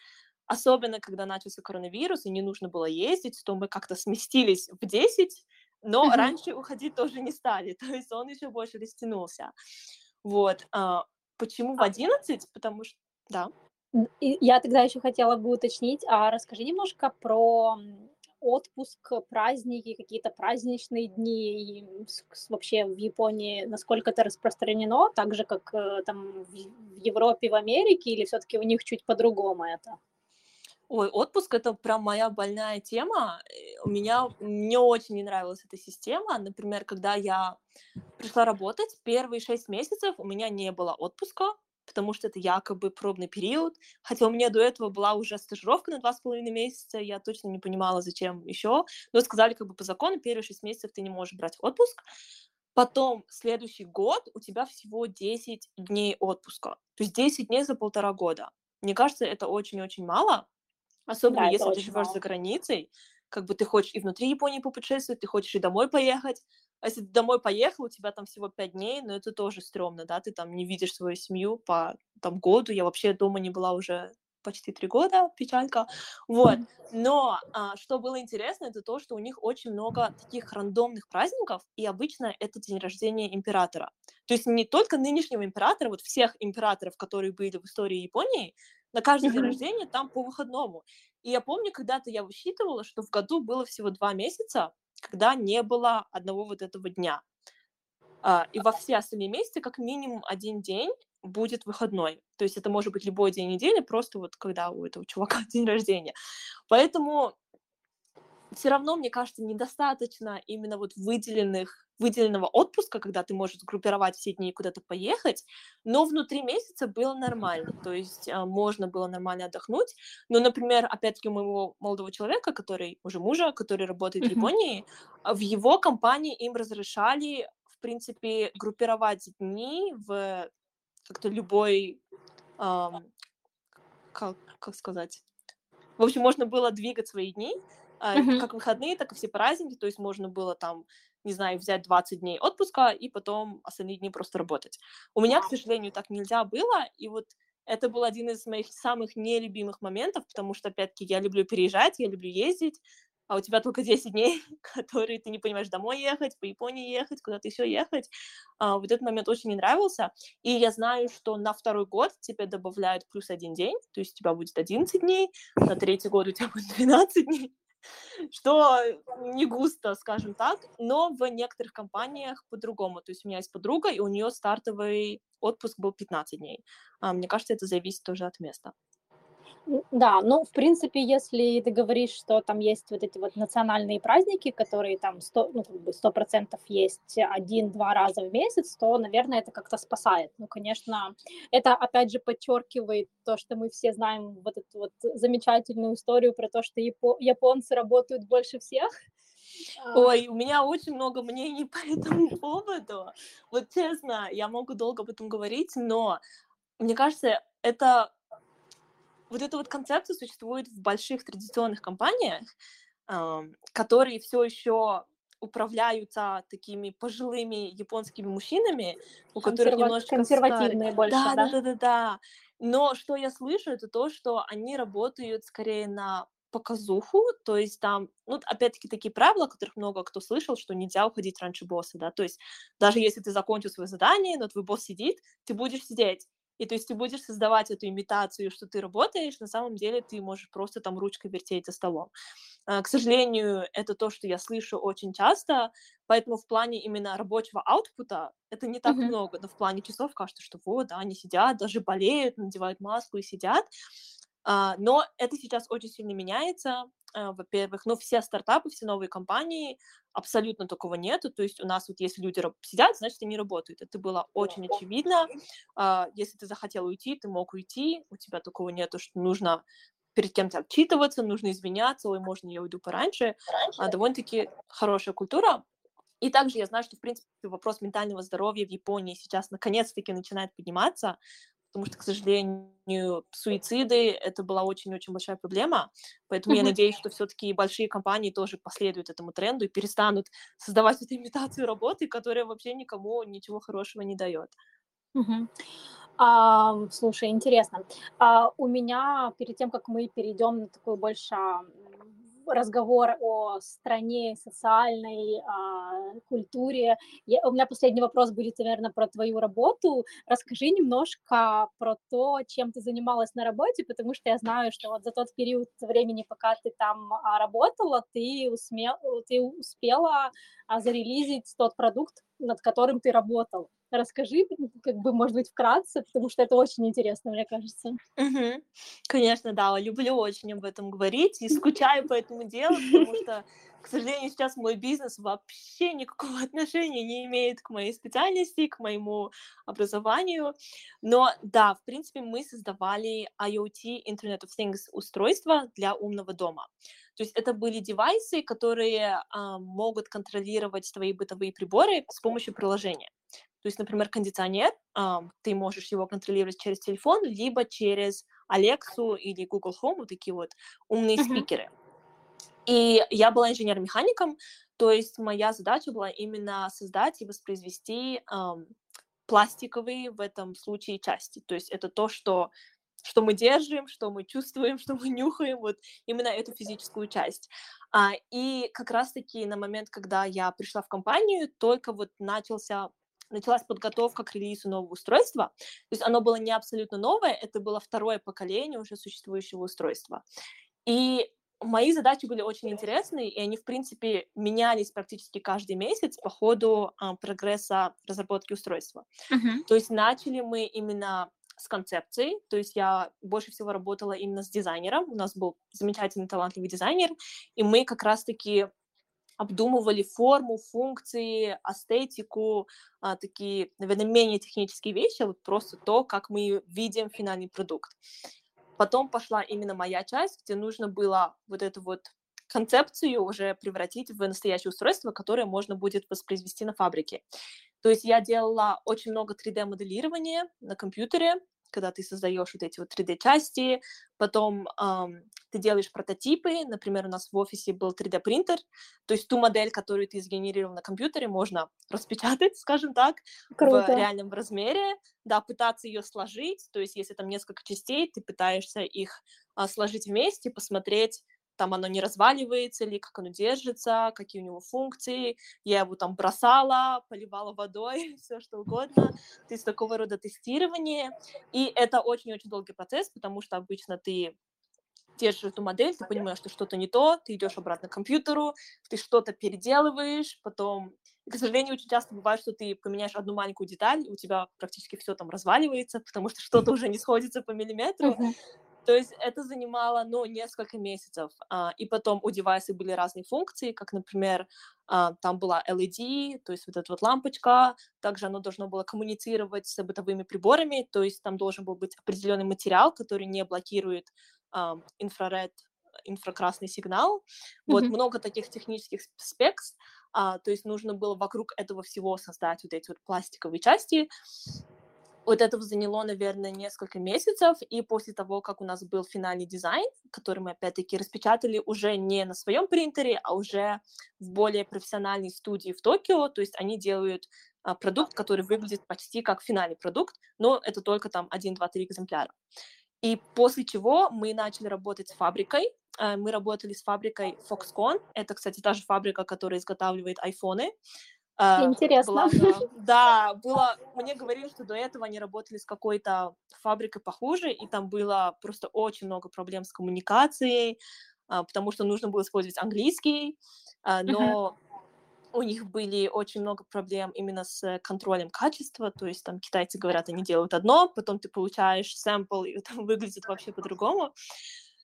Особенно, когда начался коронавирус, и не нужно было ездить, то мы как-то сместились в 10, но mm-hmm. раньше уходить тоже не стали, то есть он еще больше растянулся. Вот. А, почему в 11? А Потому что... Да. Я тогда еще хотела бы уточнить, а расскажи немножко про отпуск, праздники, какие-то праздничные дни, и вообще в Японии насколько это распространено, так же, как э, там в Европе, в Америке, или все-таки у них чуть по-другому это? Ой, отпуск это прям моя больная тема. Э, у меня не очень не нравилась эта система. Например, когда я пришла работать, первые шесть месяцев у меня не было отпуска, потому что это якобы пробный период. Хотя у меня до этого была уже стажировка на два с половиной месяца, я точно не понимала, зачем еще. Но сказали, как бы по закону, первые шесть месяцев ты не можешь брать отпуск. Потом следующий год у тебя всего 10 дней отпуска. То есть 10 дней за полтора года. Мне кажется, это очень-очень мало. Особенно да, если ты живешь за границей, как бы ты хочешь и внутри Японии попутешествовать, ты хочешь и домой поехать. А если ты домой поехал, у тебя там всего пять дней, но это тоже стрёмно, да, ты там не видишь свою семью по там году. Я вообще дома не была уже почти три года, печалька. Вот. Но а, что было интересно, это то, что у них очень много таких рандомных праздников, и обычно это день рождения императора. То есть не только нынешнего императора, вот всех императоров, которые были в истории Японии, на каждый день рождения там по выходному. И я помню, когда-то я высчитывала, что в году было всего два месяца, когда не было одного вот этого дня. А, и во все остальные месяцы как минимум один день будет выходной. То есть это может быть любой день недели, просто вот когда у этого чувака день рождения. Поэтому все равно, мне кажется, недостаточно именно вот выделенных выделенного отпуска, когда ты можешь сгруппировать все дни и куда-то поехать, но внутри месяца было нормально, то есть а, можно было нормально отдохнуть. Но, например, опять-таки у моего молодого человека, который уже мужа, который работает в Японии, в его компании им разрешали, в принципе, группировать дни в как-то любой, эм, как, как сказать, в общем, можно было двигать свои дни, uh-huh. как выходные, так и все праздники, то есть можно было там не знаю, взять 20 дней отпуска и потом остальные дни просто работать. У меня, к сожалению, так нельзя было, и вот это был один из моих самых нелюбимых моментов, потому что, опять-таки, я люблю переезжать, я люблю ездить, а у тебя только 10 дней, которые ты не понимаешь, домой ехать, по Японии ехать, куда-то еще ехать. А, вот этот момент очень не нравился. И я знаю, что на второй год тебе добавляют плюс один день, то есть у тебя будет 11 дней, на третий год у тебя будет 12 дней что не густо, скажем так, но в некоторых компаниях по-другому. То есть у меня есть подруга, и у нее стартовый отпуск был 15 дней. А, мне кажется, это зависит тоже от места. Да, ну, в принципе, если ты говоришь, что там есть вот эти вот национальные праздники, которые там 100, ну, как бы 100% есть один-два раза в месяц, то, наверное, это как-то спасает. Ну, конечно, это, опять же, подчеркивает то, что мы все знаем вот эту вот замечательную историю про то, что японцы работают больше всех, А. Ой, у меня очень много мнений по этому поводу. Вот честно, я могу долго об этом говорить, но мне кажется, это вот эта вот концепция существует в больших традиционных компаниях, которые все еще управляются такими пожилыми японскими мужчинами, у которых немножко консервативные старые. больше, да, да, да, да, да. Но что я слышу, это то, что они работают скорее на показуху, то есть там, ну, опять-таки, такие правила, которых много кто слышал, что нельзя уходить раньше босса, да, то есть даже если ты закончил свое задание, но твой босс сидит, ты будешь сидеть, и то есть ты будешь создавать эту имитацию, что ты работаешь, на самом деле ты можешь просто там ручкой вертеть за столом. А, к сожалению, это то, что я слышу очень часто, поэтому в плане именно рабочего аутпута это не так mm-hmm. много, но в плане часов кажется, что вот, да, они сидят, даже болеют, надевают маску и сидят. А, но это сейчас очень сильно меняется, во-первых. Но все стартапы, все новые компании, абсолютно такого нету. То есть у нас вот если люди сидят, значит, они работают. Это было очень очевидно. А, если ты захотел уйти, ты мог уйти. У тебя такого нету, что нужно перед кем-то отчитываться, нужно извиняться, ой, можно я уйду пораньше. А, довольно-таки хорошая культура. И также я знаю, что, в принципе, вопрос ментального здоровья в Японии сейчас наконец-таки начинает подниматься потому что, к сожалению, суициды — это была очень-очень большая проблема, поэтому я надеюсь, что все-таки большие компании тоже последуют этому тренду и перестанут создавать эту имитацию работы, которая вообще никому ничего хорошего не дает. А, слушай, интересно. А, у меня перед тем, как мы перейдем на такую больше разговор о стране, социальной а, культуре. Я, у меня последний вопрос будет, наверное, про твою работу. Расскажи немножко про то, чем ты занималась на работе, потому что я знаю, что вот за тот период времени, пока ты там а, работала, ты, усмел, ты успела а, зарелизить тот продукт, над которым ты работал. Расскажи, как бы, может быть, вкратце, потому что это очень интересно, мне кажется. Угу. Конечно, да, люблю очень об этом говорить и скучаю по этому делу, потому что, к сожалению, сейчас мой бизнес вообще никакого отношения не имеет к моей специальности, к моему образованию. Но да, в принципе, мы создавали IoT, Internet of Things устройства для умного дома. То есть это были девайсы, которые а, могут контролировать твои бытовые приборы с помощью приложения. То есть, например, кондиционер, ты можешь его контролировать через телефон, либо через Алексу или Google Home, вот такие вот умные uh-huh. спикеры. И я была инженер-механиком, то есть моя задача была именно создать и воспроизвести um, пластиковые в этом случае части. То есть это то, что что мы держим, что мы чувствуем, что мы нюхаем, вот именно эту физическую часть. А, и как раз-таки на момент, когда я пришла в компанию, только вот начался началась подготовка к релизу нового устройства. То есть оно было не абсолютно новое, это было второе поколение уже существующего устройства. И мои задачи были очень интересные, и они, в принципе, менялись практически каждый месяц по ходу а, прогресса разработки устройства. Uh-huh. То есть начали мы именно с концепцией, то есть я больше всего работала именно с дизайнером, у нас был замечательный талантливый дизайнер, и мы как раз-таки обдумывали форму, функции, эстетику, а, такие, наверное, менее технические вещи, а вот просто то, как мы видим финальный продукт. Потом пошла именно моя часть, где нужно было вот эту вот концепцию уже превратить в настоящее устройство, которое можно будет воспроизвести на фабрике. То есть я делала очень много 3D-моделирования на компьютере, когда ты создаешь вот эти вот 3D-части, потом эм, ты делаешь прототипы, например, у нас в офисе был 3D-принтер, то есть ту модель, которую ты сгенерировал на компьютере, можно распечатать, скажем так, Круто. в реальном размере, да, пытаться ее сложить, то есть если там несколько частей, ты пытаешься их э, сложить вместе, посмотреть, там оно не разваливается ли, как оно держится, какие у него функции. Я его там бросала, поливала водой, все что угодно. То есть такого рода тестирование. И это очень-очень долгий процесс, потому что обычно ты держишь эту модель, ты понимаешь, что что-то не то, ты идешь обратно к компьютеру, ты что-то переделываешь, потом и, к сожалению, очень часто бывает, что ты поменяешь одну маленькую деталь, и у тебя практически все там разваливается, потому что что-то уже не сходится по миллиметру. Uh-huh. То есть это занимало, ну, несколько месяцев. А, и потом у девайса были разные функции, как, например, а, там была LED, то есть вот эта вот лампочка, также оно должно было коммуницировать с бытовыми приборами, то есть там должен был быть определенный материал, который не блокирует инфраред инфракрасный сигнал. Mm-hmm. Вот много таких технических спекс, а, то есть нужно было вокруг этого всего создать вот эти вот пластиковые части. Вот этого заняло, наверное, несколько месяцев, и после того, как у нас был финальный дизайн, который мы опять-таки распечатали уже не на своем принтере, а уже в более профессиональной студии в Токио, то есть они делают а, продукт, который выглядит почти как финальный продукт, но это только там 1, 2, 3 экземпляра. И после чего мы начали работать с фабрикой. А, мы работали с фабрикой Foxconn. Это, кстати, та же фабрика, которая изготавливает айфоны. А, Интересно. Была, да, было, мне говорили, что до этого они работали с какой-то фабрикой похуже, и там было просто очень много проблем с коммуникацией, потому что нужно было использовать английский, но у них были очень много проблем именно с контролем качества, то есть там китайцы говорят, они делают одно, потом ты получаешь сэмпл, и там выглядит вообще по-другому.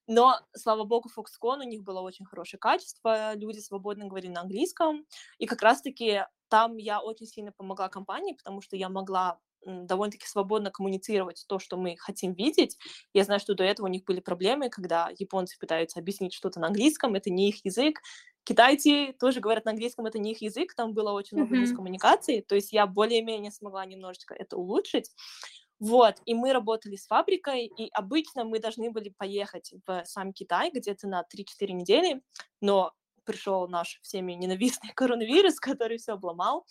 Но, слава богу, Foxconn, у них было очень хорошее качество, люди свободно говорили на английском, и как раз-таки там я очень сильно помогла компании, потому что я могла довольно-таки свободно коммуницировать то, что мы хотим видеть. Я знаю, что до этого у них были проблемы, когда японцы пытаются объяснить что-то на английском, это не их язык, Китайцы тоже говорят на английском, это не их язык, там было очень много mm-hmm. мискоммуникаций, то есть я более-менее смогла немножечко это улучшить. Вот, и мы работали с фабрикой, и обычно мы должны были поехать в сам Китай где-то на 3-4 недели, но пришел наш всеми ненавистный коронавирус, который все обломал,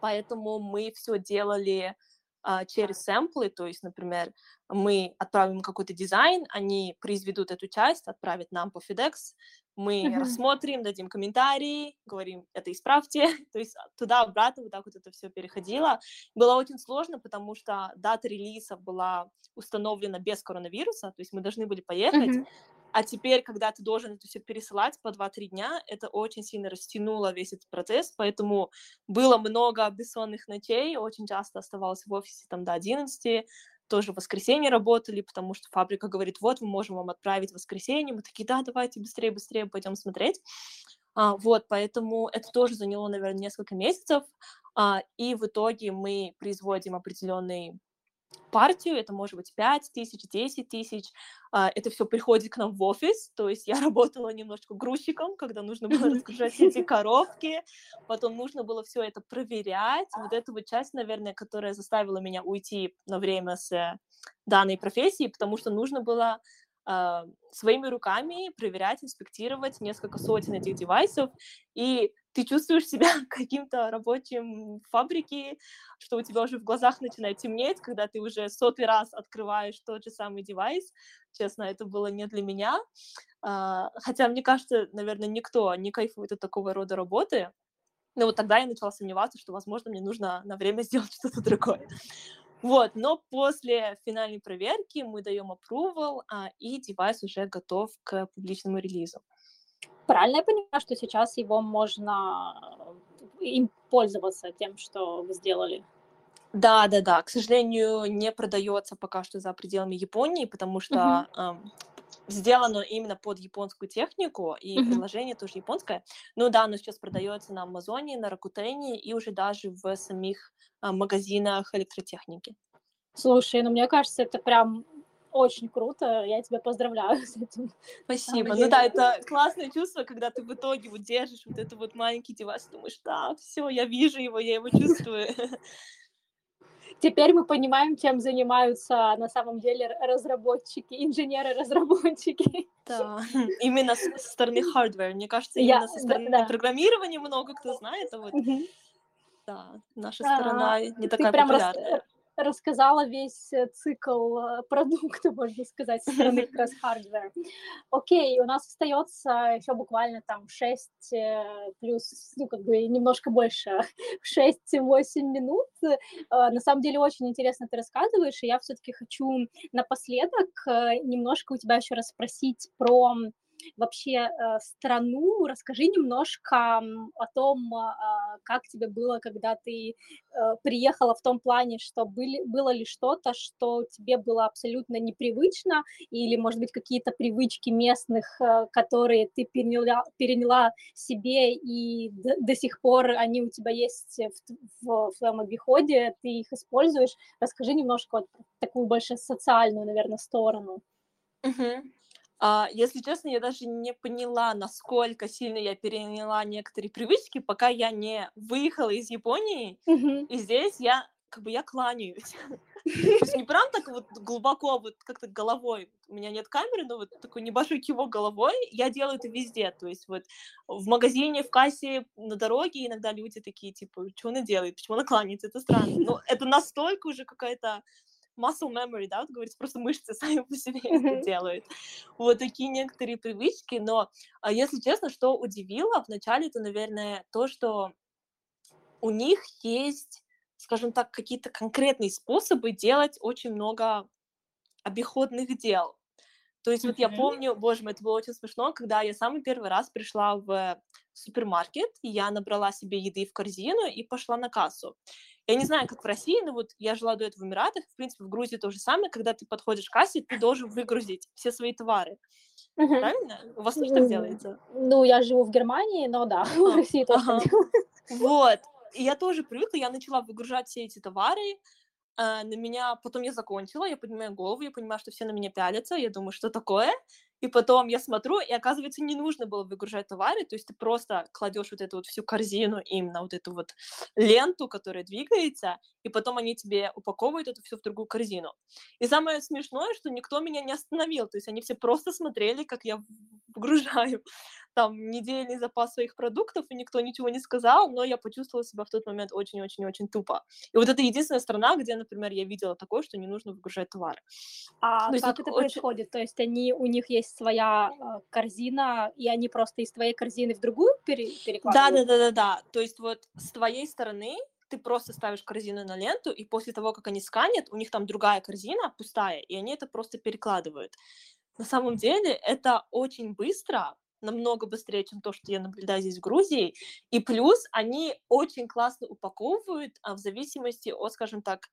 поэтому мы все делали а, через сэмплы, то есть, например, мы отправим какой-то дизайн, они произведут эту часть, отправят нам по FedEx, мы uh-huh. рассмотрим, дадим комментарии, говорим, это исправьте, то есть туда-обратно вот так вот это все переходило. Было очень сложно, потому что дата релиза была установлена без коронавируса, то есть мы должны были поехать, uh-huh. А теперь, когда ты должен это все пересылать по 2-3 дня, это очень сильно растянуло весь этот процесс, поэтому было много бессонных ночей, очень часто оставалась в офисе там до 11, тоже в воскресенье работали, потому что фабрика говорит, вот, мы можем вам отправить в воскресенье. Мы такие, да, давайте быстрее, быстрее пойдем смотреть. А, вот, поэтому это тоже заняло, наверное, несколько месяцев. А, и в итоге мы производим определенный партию, это может быть 5 тысяч, 10 тысяч, а, это все приходит к нам в офис, то есть я работала немножко грузчиком, когда нужно было разгружать эти коробки, потом нужно было все это проверять, вот эта вот часть, наверное, которая заставила меня уйти на время с данной профессии, потому что нужно было э, своими руками проверять, инспектировать несколько сотен этих девайсов, и ты чувствуешь себя каким-то рабочим фабрики, что у тебя уже в глазах начинает темнеть, когда ты уже сотый раз открываешь тот же самый девайс. Честно, это было не для меня. А, хотя, мне кажется, наверное, никто не кайфует от такого рода работы. Но вот тогда я начала сомневаться, что, возможно, мне нужно на время сделать что-то другое. Вот, но после финальной проверки мы даем approval, а, и девайс уже готов к публичному релизу. Правильно я понимаю, что сейчас его можно э, им пользоваться тем, что вы сделали? Да, да, да. К сожалению, не продается пока что за пределами Японии, потому что uh-huh. эм, сделано именно под японскую технику, и uh-huh. приложение тоже японское. Ну да, оно сейчас продается на Амазоне, на Ракутене и уже даже в самих э, магазинах электротехники. Слушай, ну мне кажется, это прям очень круто, я тебя поздравляю с этим. Спасибо. Ну да, это классное чувство, когда ты в итоге вот держишь вот этот вот маленький девайс, думаешь, да, все, я вижу его, я его чувствую. Теперь мы понимаем, чем занимаются на самом деле разработчики, инженеры-разработчики. Да, именно со стороны hardware. Мне кажется, именно со стороны программирования много кто знает, а вот да, наша сторона а, не такая популярная. Рас рассказала весь э, цикл э, продукта, можно сказать, со стороны как раз hardware. Окей, у нас остается еще буквально там 6 э, плюс, ну, как бы немножко больше, 6-8 минут. На самом деле очень интересно ты рассказываешь, и я все-таки хочу напоследок немножко у тебя еще раз спросить про вообще э, страну. Расскажи немножко о том, а, как тебе было, когда ты э, приехала в том плане, что были, было ли что-то, что тебе было абсолютно непривычно, или, может быть, какие-то привычки местных, э, которые ты переняла, переняла себе, и до, до сих пор они у тебя есть в, в, в твоем обиходе, ты их используешь. Расскажи немножко вот такую больше социальную, наверное, сторону. Uh-huh. А, если честно, я даже не поняла, насколько сильно я переняла некоторые привычки, пока я не выехала из Японии. И здесь я как бы я кланяюсь. То есть не прям так вот глубоко, вот как-то головой. У меня нет камеры, но вот такой небольшой кивок головой. Я делаю это везде. То есть вот в магазине, в кассе, на дороге иногда люди такие, типа, что она делает, почему она кланяется, это странно. Но это настолько уже какая-то muscle memory, да, вот говорится, просто мышцы сами по себе это делают. Вот такие некоторые привычки, но, а, если честно, что удивило вначале, это, наверное, то, что у них есть, скажем так, какие-то конкретные способы делать очень много обиходных дел. То есть вот я помню, боже мой, это было очень смешно, когда я самый первый раз пришла в супермаркет, и я набрала себе еды в корзину и пошла на кассу. Я не знаю, как в России, но вот я жила до этого в Эмиратах, в принципе, в Грузии то же самое, когда ты подходишь к кассе, ты должен выгрузить все свои товары. Мгм. Правильно? У вас тоже так делается? Ну, я живу в Германии, но да, в России тоже ага. Вот. И я тоже привыкла, я начала выгружать все эти товары, а, на меня, потом я закончила, я поднимаю голову, я понимаю, что все на меня пялятся, я думаю, что такое? И потом я смотрю, и оказывается, не нужно было выгружать товары, то есть ты просто кладешь вот эту вот всю корзину им на вот эту вот ленту, которая двигается, и потом они тебе упаковывают это все в другую корзину. И самое смешное, что никто меня не остановил, то есть они все просто смотрели, как я вгружаю там недельный запас своих продуктов, и никто ничего не сказал, но я почувствовала себя в тот момент очень-очень-очень тупо. И вот это единственная страна, где, например, я видела такое, что не нужно выгружать товары. А То есть как это очень- происходит? То есть они, у них есть своя э, корзина, и они просто из твоей корзины в другую пере- перекладывают? да, да, да, да. То есть вот с твоей стороны ты просто ставишь корзину на ленту, и после того, как они сканят, у них там другая корзина пустая, и они это просто перекладывают. На самом деле это очень быстро, намного быстрее, чем то, что я наблюдаю здесь в Грузии. И плюс они очень классно упаковывают а, в зависимости от, скажем так,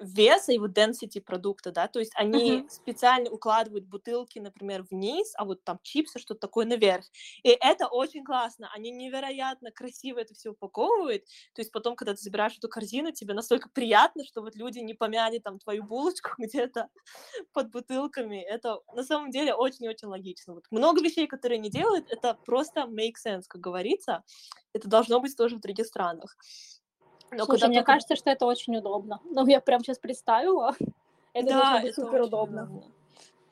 веса и вот density продукта, да, то есть они Мгм. специально укладывают бутылки, например, вниз, а вот там чипсы, что-то такое наверх. И это очень классно, они невероятно красиво это все упаковывают, то есть потом, когда ты забираешь эту корзину, тебе настолько приятно, что вот люди не помяли там твою булочку где-то под бутылками, это на самом деле очень-очень логично. Вот много вещей, которые они делают, это просто make sense, как говорится, это должно быть тоже в других странах. Но Слушай, мне кажется, что это очень удобно. Ну, я прям сейчас представила. Это должно быть это супер удобно.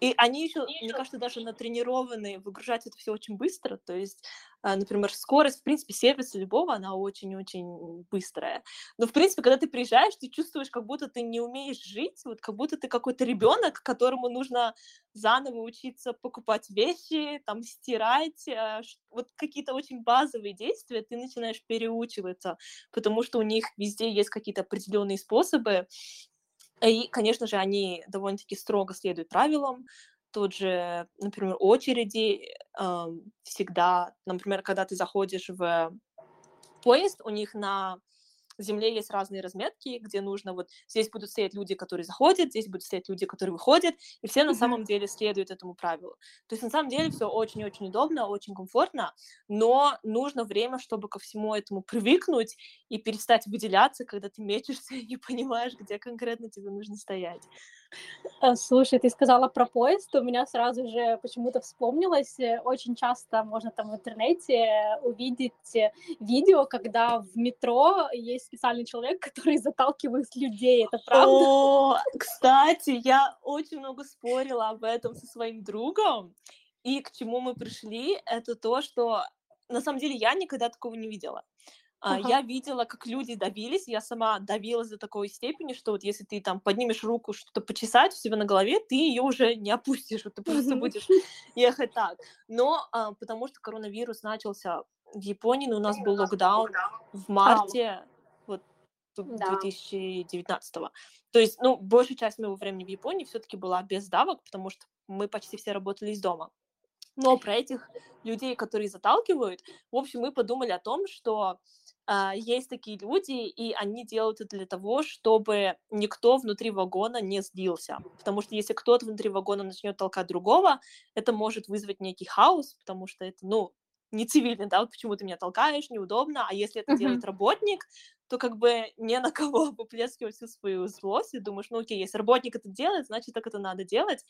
И они еще, мне кажется, даже натренированы выгружать это все очень быстро. То есть, а, например, скорость, в принципе, сервиса любого, она очень-очень быстрая. Но, в принципе, когда ты приезжаешь, ты чувствуешь, как будто ты не умеешь жить, вот как будто ты какой-то ребенок, которому нужно заново учиться покупать вещи, там, стирать, а, вот какие-то очень базовые действия ты начинаешь переучиваться, потому что у них везде есть какие-то определенные способы, и, конечно же, они довольно-таки строго следуют правилам. Тот же, например, очереди ам, всегда, например, когда ты заходишь в поезд, у них на земле есть разные разметки, где нужно вот здесь будут стоять люди, которые заходят, здесь будут стоять люди, которые выходят, и все на самом деле следуют этому правилу. То есть на самом деле все очень-очень удобно, очень комфортно, но нужно время, чтобы ко всему этому привыкнуть и перестать выделяться, когда ты мечешься и не понимаешь, где конкретно тебе нужно стоять. Э, Слушай, ты сказала про поезд, у меня сразу же почему-то вспомнилось, э, очень часто можно там в интернете увидеть э, видео, когда в метро есть специальный человек, который заталкивает людей, это правда? О, кстати, я очень много спорила об этом со своим другом, и к чему мы пришли, это то, что на самом деле я никогда такого не видела. Ага. Я видела, как люди давились, я сама давилась до такой степени, что вот если ты там поднимешь руку что-то почесать у себя на голове, ты ее уже не опустишь, вот ты просто Мгм. будешь ехать так. Но а, потому что коронавирус начался в Японии, но у нас был локдаун в марте Да. 2019 То есть, ну, большая часть моего времени в Японии все-таки была без давок, потому что мы почти все работали из дома. Но про этих людей, которые заталкивают, в общем, мы подумали о том, что а, есть такие люди, и они делают это для того, чтобы никто внутри вагона не сбился. Потому что если кто-то внутри вагона начнет толкать другого, это может вызвать некий хаос, потому что это, ну, не цивильно, да, вот почему ты меня толкаешь, неудобно, а если это делает Мгм. работник, то как бы не на кого выплескивать всю свою злость, и думаешь, ну окей, если работник это делает, значит, так это надо делать.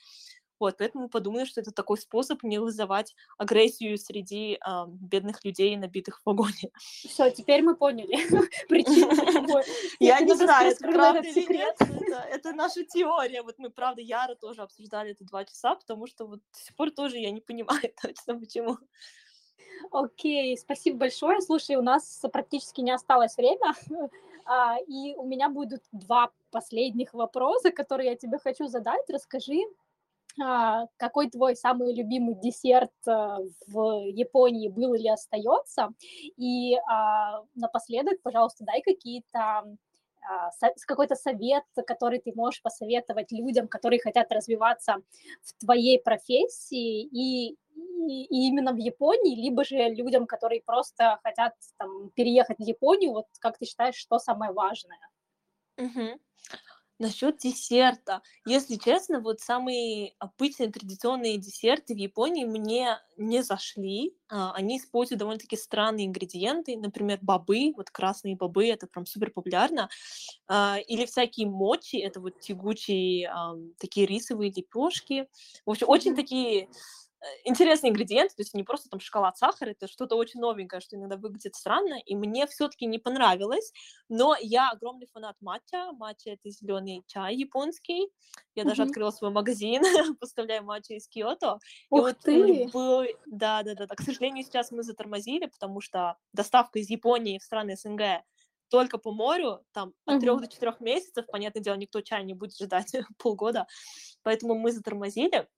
Вот, поэтому подумали, что это такой способ не вызывать агрессию среди э, бедных людей, набитых в вагоне. Все, теперь мы поняли причину. Я не знаю, это правда или нет. Это наша теория. Вот мы, правда, Яра тоже обсуждали это два часа, потому что вот до сих пор тоже я не понимаю точно почему. Окей, спасибо большое. Слушай, у нас практически не осталось время, а, и у меня будут два последних вопроса, которые я тебе хочу задать. Расскажи, а, какой твой самый любимый десерт а, в Японии был или остается? И напоследок, пожалуйста, дай какие-то какой-то совет, который ты можешь посоветовать людям, которые хотят развиваться в твоей профессии и и, и именно в Японии, либо же людям, которые просто хотят там, переехать в Японию, вот как ты считаешь, что самое важное? Угу. Насчет десерта. Если честно, вот самые обычные традиционные десерты в Японии мне не зашли. А, они используют довольно-таки странные ингредиенты, например, бобы, вот красные бобы, это прям супер популярно. А, или всякие мочи, это вот тягучие такие рисовые лепешки. В общем, очень такие интересные ингредиенты, то есть не просто там шоколад, сахар, это что-то очень новенькое, что иногда выглядит странно, и мне все-таки не понравилось, но я огромный фанат матча, матча это зеленый чай японский, я mm-hmm. даже открыла свой магазин, поставляю матча из Киото, Ух и вот ты! был, да, да, да, да, к сожалению, сейчас мы затормозили, потому что доставка из Японии в страны СНГ только по морю, там от трех mm-hmm. до четырех месяцев, понятное дело, никто чай не будет ждать полгода, поэтому мы затормозили,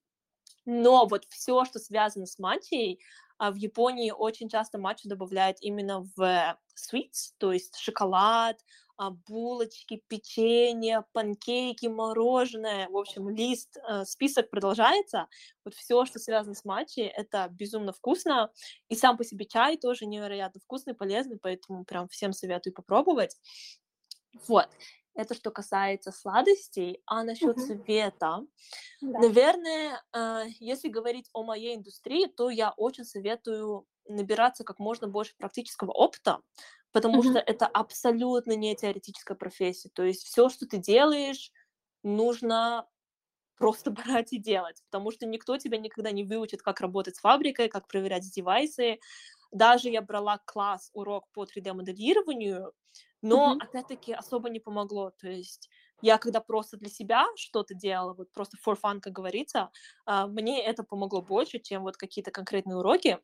но вот все, что связано с матчей, а в Японии очень часто матчу добавляют именно в sweets, то есть шоколад, а, булочки, печенье, панкейки, мороженое, в общем, лист, э, список продолжается. Вот все, что связано с матчей, это безумно вкусно, и сам по себе чай тоже невероятно вкусный, полезный, поэтому прям всем советую попробовать. Вот. Это что касается сладостей, а насчет uh-huh. цвета, да. наверное, э, если говорить о моей индустрии, то я очень советую набираться как можно больше практического опыта, потому uh-huh. что это абсолютно не теоретическая профессия. То есть все, что ты делаешь, нужно просто брать и делать, потому что никто тебя никогда не выучит, как работать с фабрикой, как проверять девайсы. Даже я брала класс, урок по 3D-моделированию, но, mm-hmm. опять-таки, особо не помогло. То есть я когда просто для себя что-то делала, вот просто for fun, как говорится, а, мне это помогло больше, чем вот какие-то конкретные уроки.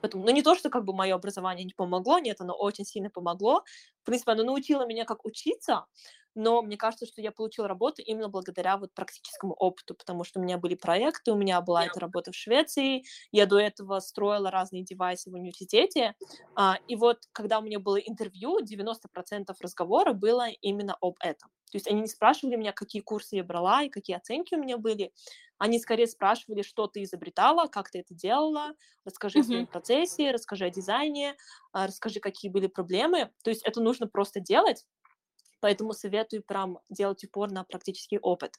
Поэтому, ну, не то, что как бы мое образование не помогло, нет, оно очень сильно помогло. В принципе, оно научило меня, как учиться, но мне кажется, что я получила работу именно благодаря вот практическому опыту, потому что у меня были проекты, у меня была эта работа в Швеции, я до этого строила разные девайсы в университете, а, и вот когда у меня было интервью, 90% разговора было именно об этом. То есть они не спрашивали меня, какие курсы я брала и какие оценки у меня были, они скорее спрашивали, что ты изобретала, как ты это делала, расскажи mm-hmm. о своем процессе, расскажи о дизайне, а, расскажи, какие были проблемы. То есть это нужно просто делать, поэтому советую прям делать упор на практический опыт.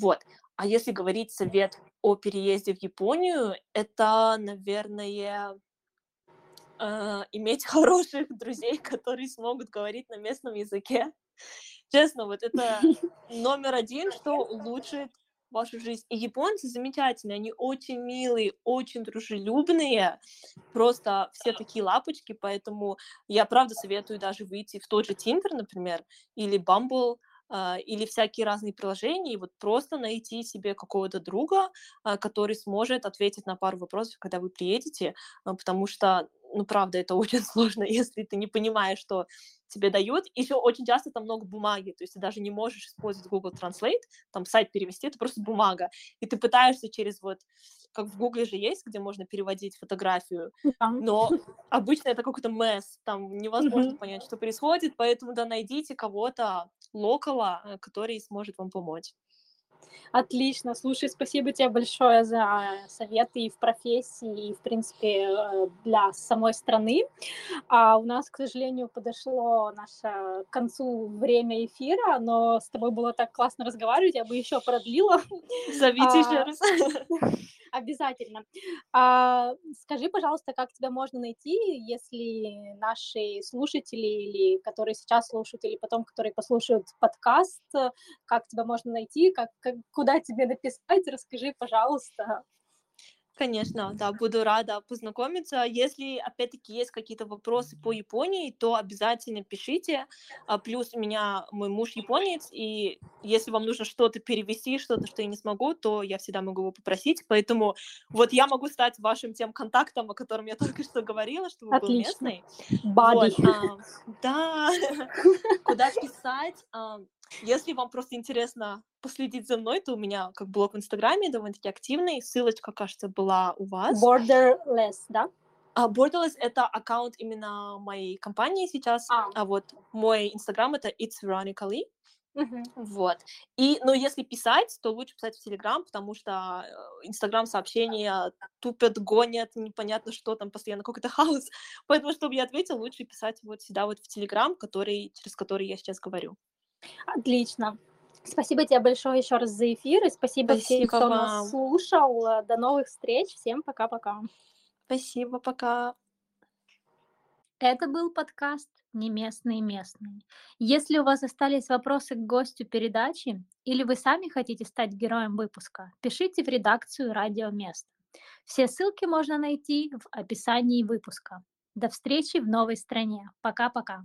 Вот. А если говорить совет о переезде в Японию, это, наверное, э, иметь хороших друзей, которые смогут говорить на местном языке. Честно, вот это номер один, что улучшит вашу жизнь. И японцы замечательные, они очень милые, очень дружелюбные, просто все такие лапочки, поэтому я правда советую даже выйти в тот же Tinder, например, или Bumble, Uh, или всякие разные приложения, и вот просто найти себе какого-то друга, uh, который сможет ответить на пару вопросов, когда вы приедете, uh, потому что, ну, правда, это очень сложно, если ты не понимаешь, что тебе дают. Еще очень часто там много бумаги, то есть ты даже не можешь использовать Google Translate, там сайт перевести, это просто бумага. И ты пытаешься через вот, как в Google же есть, где можно переводить фотографию, но обычно это какой-то месс, там невозможно понять, что происходит, поэтому да, найдите кого-то локала, э, который сможет вам помочь. Отлично. Слушай, спасибо тебе большое за советы и в профессии, и, в принципе, э, для самой страны. А у нас, к сожалению, подошло наше к концу время эфира, но с тобой было так классно разговаривать, я бы еще продлила. Зовите а, еще раз. Обязательно. А, скажи, пожалуйста, как тебя можно найти, если наши слушатели или которые сейчас слушают, или потом, которые послушают подкаст, как тебя можно найти, как, куда тебе написать, расскажи, пожалуйста. Конечно, да, буду рада познакомиться. Если, опять-таки, есть какие-то вопросы по Японии, то обязательно пишите. А, плюс у меня мой муж японец, и если вам нужно что-то перевести, что-то, что я не смогу, то я всегда могу его попросить. Поэтому вот я могу стать вашим тем контактом, о котором я только что говорила, чтобы Отлично. был местный. Вот, а, да, куда писать? А, если вам просто интересно последить за мной, то у меня как блог в Инстаграме довольно-таки активный. Ссылочка, кажется, была у вас. Borderless, да? А Borderless — это аккаунт именно моей компании сейчас, а, а вот мой Инстаграм — это It's Veronica Lee. Uh-huh. Вот. И, но если писать, то лучше писать в Телеграм, потому что э, Инстаграм сообщения тупят, гонят, непонятно что там, постоянно какой-то хаос. Поэтому, чтобы я ответил, лучше писать вот сюда вот в Телеграм, который, через который я сейчас говорю. Отлично. Спасибо тебе большое еще раз за эфир, и спасибо, спасибо всем, кто вам. нас слушал. До новых встреч. Всем пока-пока. Спасибо, пока. Это был подкаст «Не местные местные». Если у вас остались вопросы к гостю передачи или вы сами хотите стать героем выпуска, пишите в редакцию «Радио Место». Все ссылки можно найти в описании выпуска. До встречи в новой стране. Пока-пока.